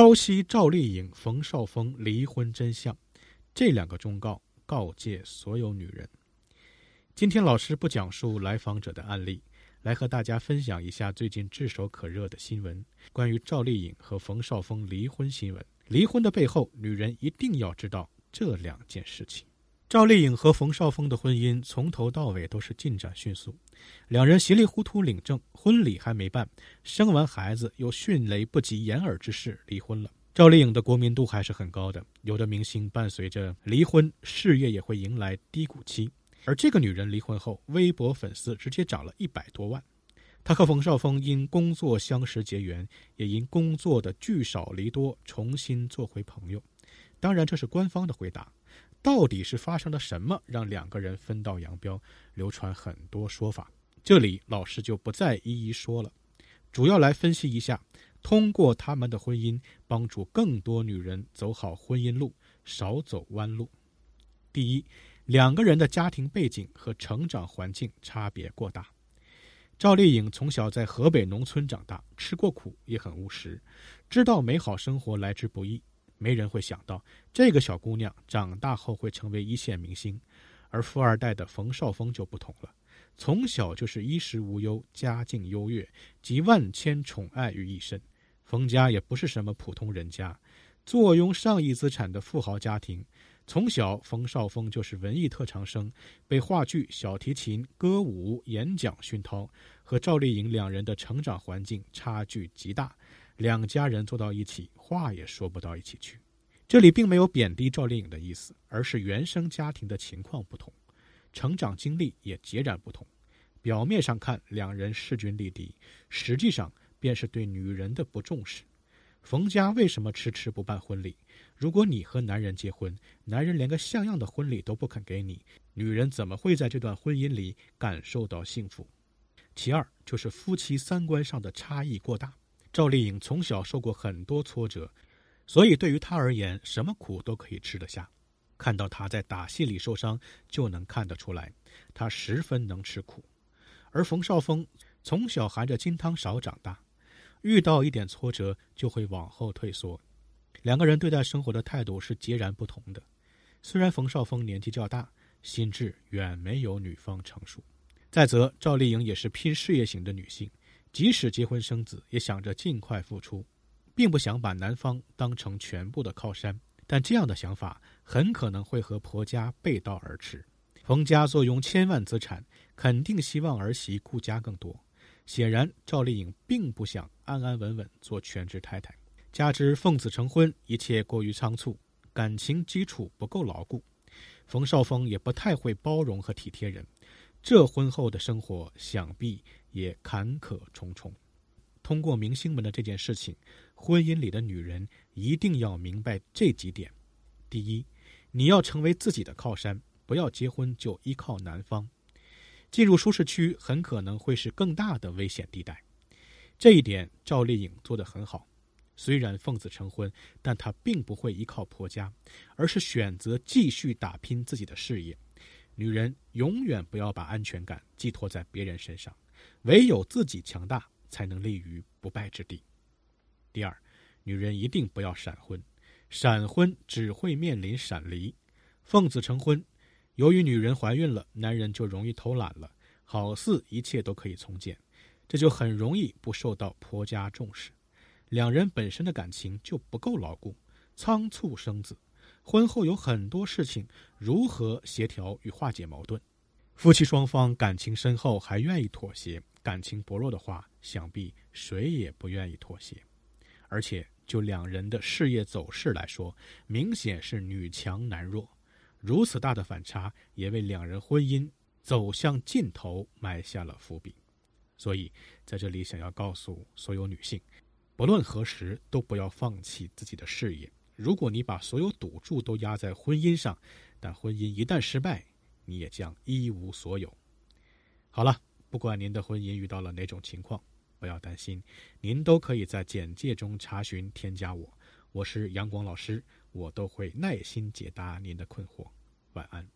剖析赵丽颖、冯绍峰离婚真相，这两个忠告告诫所有女人。今天老师不讲述来访者的案例，来和大家分享一下最近炙手可热的新闻——关于赵丽颖和冯绍峰离婚新闻。离婚的背后，女人一定要知道这两件事情。赵丽颖和冯绍峰的婚姻从头到尾都是进展迅速，两人稀里糊涂领证，婚礼还没办，生完孩子又迅雷不及掩耳之势离婚了。赵丽颖的国民度还是很高的，有的明星伴随着离婚，事业也会迎来低谷期。而这个女人离婚后，微博粉丝直接涨了一百多万。她和冯绍峰因工作相识结缘，也因工作的聚少离多重新做回朋友。当然，这是官方的回答。到底是发生了什么，让两个人分道扬镳？流传很多说法，这里老师就不再一一说了，主要来分析一下，通过他们的婚姻，帮助更多女人走好婚姻路，少走弯路。第一，两个人的家庭背景和成长环境差别过大。赵丽颖从小在河北农村长大，吃过苦，也很务实，知道美好生活来之不易。没人会想到，这个小姑娘长大后会成为一线明星，而富二代的冯绍峰就不同了，从小就是衣食无忧，家境优越，集万千宠爱于一身。冯家也不是什么普通人家，坐拥上亿资产的富豪家庭。从小，冯绍峰就是文艺特长生，被话剧、小提琴、歌舞、演讲熏陶，和赵丽颖两人的成长环境差距极大。两家人坐到一起，话也说不到一起去。这里并没有贬低赵丽颖的意思，而是原生家庭的情况不同，成长经历也截然不同。表面上看，两人势均力敌，实际上便是对女人的不重视。冯家为什么迟迟不办婚礼？如果你和男人结婚，男人连个像样的婚礼都不肯给你，女人怎么会在这段婚姻里感受到幸福？其二就是夫妻三观上的差异过大。赵丽颖从小受过很多挫折，所以对于她而言，什么苦都可以吃得下。看到她在打戏里受伤，就能看得出来，她十分能吃苦。而冯绍峰从小含着金汤勺长大，遇到一点挫折就会往后退缩。两个人对待生活的态度是截然不同的。虽然冯绍峰年纪较大，心智远没有女方成熟。再则，赵丽颖也是拼事业型的女性。即使结婚生子，也想着尽快复出，并不想把男方当成全部的靠山。但这样的想法很可能会和婆家背道而驰。冯家坐拥千万资产，肯定希望儿媳顾家更多。显然，赵丽颖并不想安安稳稳做全职太太。加之奉子成婚，一切过于仓促，感情基础不够牢固。冯绍峰也不太会包容和体贴人。这婚后的生活想必也坎坷重重。通过明星们的这件事情，婚姻里的女人一定要明白这几点：第一，你要成为自己的靠山，不要结婚就依靠男方。进入舒适区很可能会是更大的危险地带。这一点赵丽颖做得很好。虽然奉子成婚，但她并不会依靠婆家，而是选择继续打拼自己的事业。女人永远不要把安全感寄托在别人身上，唯有自己强大，才能立于不败之地。第二，女人一定不要闪婚，闪婚只会面临闪离。奉子成婚，由于女人怀孕了，男人就容易偷懒了，好似一切都可以从简，这就很容易不受到婆家重视，两人本身的感情就不够牢固，仓促生子。婚后有很多事情，如何协调与化解矛盾？夫妻双方感情深厚还愿意妥协，感情薄弱的话，想必谁也不愿意妥协。而且就两人的事业走势来说，明显是女强男弱，如此大的反差，也为两人婚姻走向尽头埋下了伏笔。所以在这里想要告诉所有女性，不论何时都不要放弃自己的事业。如果你把所有赌注都压在婚姻上，但婚姻一旦失败，你也将一无所有。好了，不管您的婚姻遇到了哪种情况，不要担心，您都可以在简介中查询添加我，我是阳光老师，我都会耐心解答您的困惑。晚安。